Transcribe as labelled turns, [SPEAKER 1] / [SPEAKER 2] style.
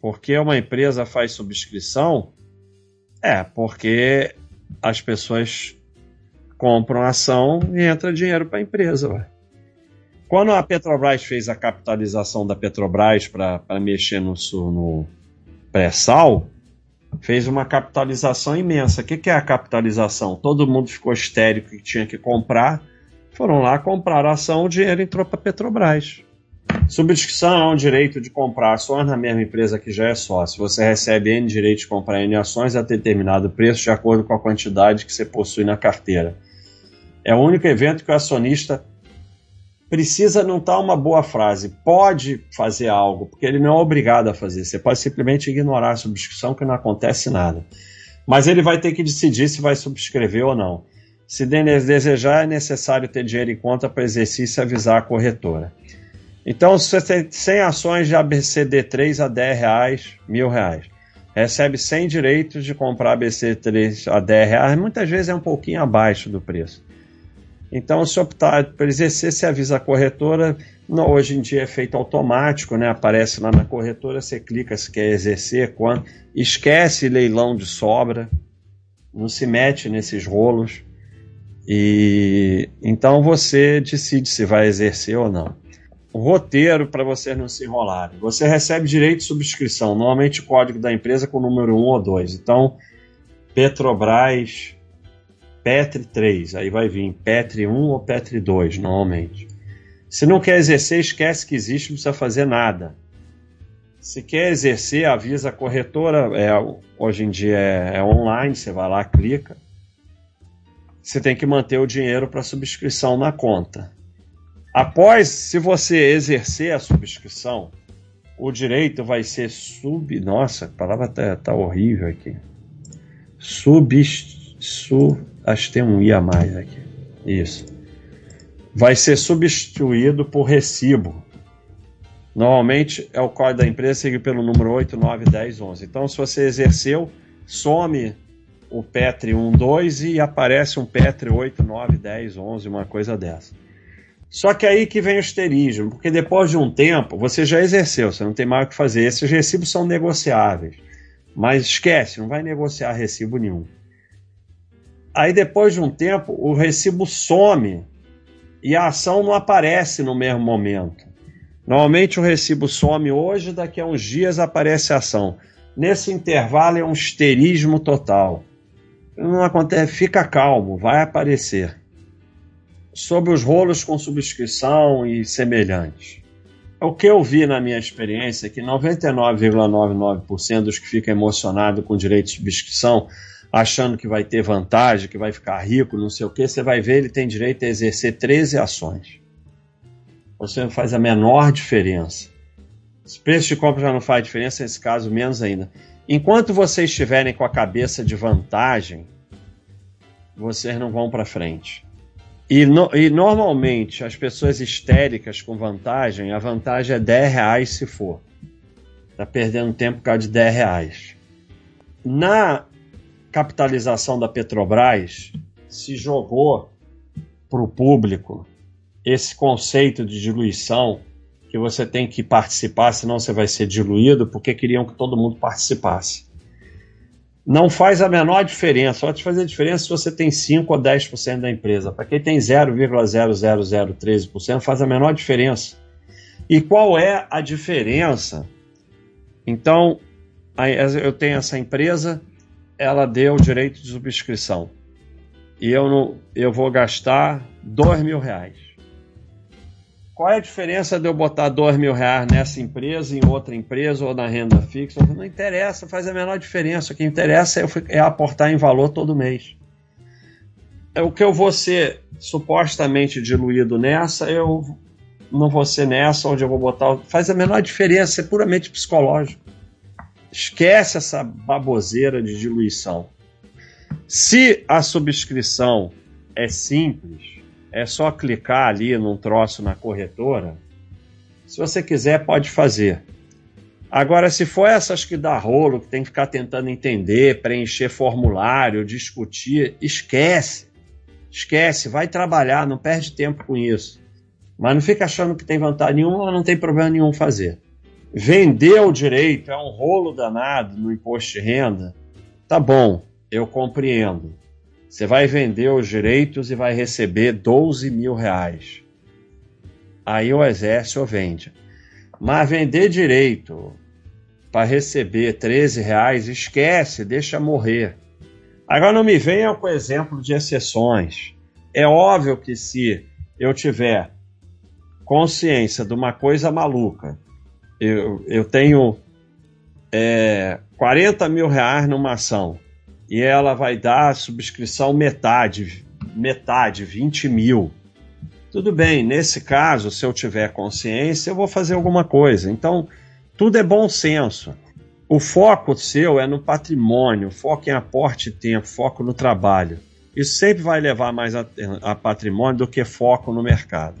[SPEAKER 1] Porque uma empresa faz subscrição? É, porque as pessoas compram ação e entra dinheiro para a empresa. Ué. Quando a Petrobras fez a capitalização da Petrobras para mexer no, no pré-sal, fez uma capitalização imensa. O que, que é a capitalização? Todo mundo ficou histérico que tinha que comprar, foram lá comprar a ação, o dinheiro entrou para a Petrobras. Subscrição é um direito de comprar ações na mesma empresa que já é sócio. Você recebe N direito de comprar N ações a determinado preço de acordo com a quantidade que você possui na carteira. É o único evento que o acionista precisa não estar tá uma boa frase. Pode fazer algo, porque ele não é obrigado a fazer. Você pode simplesmente ignorar a subscrição, que não acontece nada. Mas ele vai ter que decidir se vai subscrever ou não. Se desejar, é necessário ter dinheiro em conta para exercício e avisar a corretora. Então, se você tem 100 ações de ABCD3 a 10 reais, mil reais, recebe 100 direitos de comprar ABC3 a 10 reais, muitas vezes é um pouquinho abaixo do preço. Então, se optar por exercer, se avisa a corretora. Hoje em dia é feito automático, né? Aparece lá na corretora, você clica se quer exercer, quando. Esquece leilão de sobra, não se mete nesses rolos. E então você decide se vai exercer ou não. Roteiro para você não se enrolar. Você recebe direito de subscrição, normalmente o código da empresa com o número 1 ou 2. Então, Petrobras Petri 3, aí vai vir Petri 1 ou Petri 2, normalmente. Se não quer exercer, esquece que existe, não precisa fazer nada. Se quer exercer, avisa a corretora, é, hoje em dia é, é online, você vai lá, clica. Você tem que manter o dinheiro para subscrição na conta. Após, se você exercer a subscrição, o direito vai ser sub. Nossa, a palavra tá, tá horrível aqui. Sub, Acho que tem um I a mais aqui. Isso. Vai ser substituído por recibo. Normalmente é o código da empresa seguido pelo número 8, 9, 10, 11. Então, se você exerceu, some o Petri 1, 2 e aparece um Petri 8, 9, 10, 11, uma coisa dessa. Só que aí que vem o esterismo, porque depois de um tempo você já exerceu, você não tem mais o que fazer. Esses recibos são negociáveis. Mas esquece, não vai negociar recibo nenhum. Aí depois de um tempo, o recibo some e a ação não aparece no mesmo momento. Normalmente o recibo some hoje, daqui a uns dias aparece a ação. Nesse intervalo é um histerismo total. Não acontece, fica calmo, vai aparecer. Sobre os rolos com subscrição e semelhantes. O que eu vi na minha experiência é que 99,99% dos que ficam emocionados com direito de subscrição achando que vai ter vantagem, que vai ficar rico, não sei o que, você vai ver ele tem direito a exercer 13 ações. Você não faz a menor diferença. Se preço de compra já não faz diferença, nesse caso, menos ainda. Enquanto vocês estiverem com a cabeça de vantagem, vocês não vão para frente. E, no, e, normalmente as pessoas histéricas com vantagem, a vantagem é 10 reais se for. Tá perdendo tempo por causa de 10 reais. Na capitalização da Petrobras se jogou para o público esse conceito de diluição que você tem que participar, senão você vai ser diluído, porque queriam que todo mundo participasse. Não faz a menor diferença, te fazer diferença se você tem 5 ou 10% da empresa. Para quem tem 0,00013%, faz a menor diferença. E qual é a diferença? Então, eu tenho essa empresa, ela deu o direito de subscrição. E eu, não, eu vou gastar dois mil reais. Qual é a diferença de eu botar dois mil reais nessa empresa, em outra empresa ou na renda fixa? Não interessa, faz a menor diferença. O que interessa é, é aportar em valor todo mês. É o que eu vou ser supostamente diluído nessa, eu não vou ser nessa onde eu vou botar. Faz a menor diferença, é puramente psicológico. Esquece essa baboseira de diluição. Se a subscrição é simples, é só clicar ali num troço na corretora. Se você quiser, pode fazer. Agora, se for essas que dá rolo, que tem que ficar tentando entender, preencher formulário, discutir, esquece. Esquece, vai trabalhar, não perde tempo com isso. Mas não fica achando que tem vantagem nenhuma, não tem problema nenhum fazer. Vender o direito é um rolo danado no imposto de renda. Tá bom, eu compreendo. Você vai vender os direitos e vai receber 12 mil reais. Aí o exército vende. Mas vender direito para receber 13 reais, esquece, deixa morrer. Agora não me venha com exemplo de exceções. É óbvio que se eu tiver consciência de uma coisa maluca, eu, eu tenho é, 40 mil reais numa ação e ela vai dar subscrição metade, metade, 20 mil. Tudo bem, nesse caso, se eu tiver consciência, eu vou fazer alguma coisa. Então, tudo é bom senso. O foco seu é no patrimônio, foco em aporte de tempo, foco no trabalho. Isso sempre vai levar mais a, a patrimônio do que foco no mercado.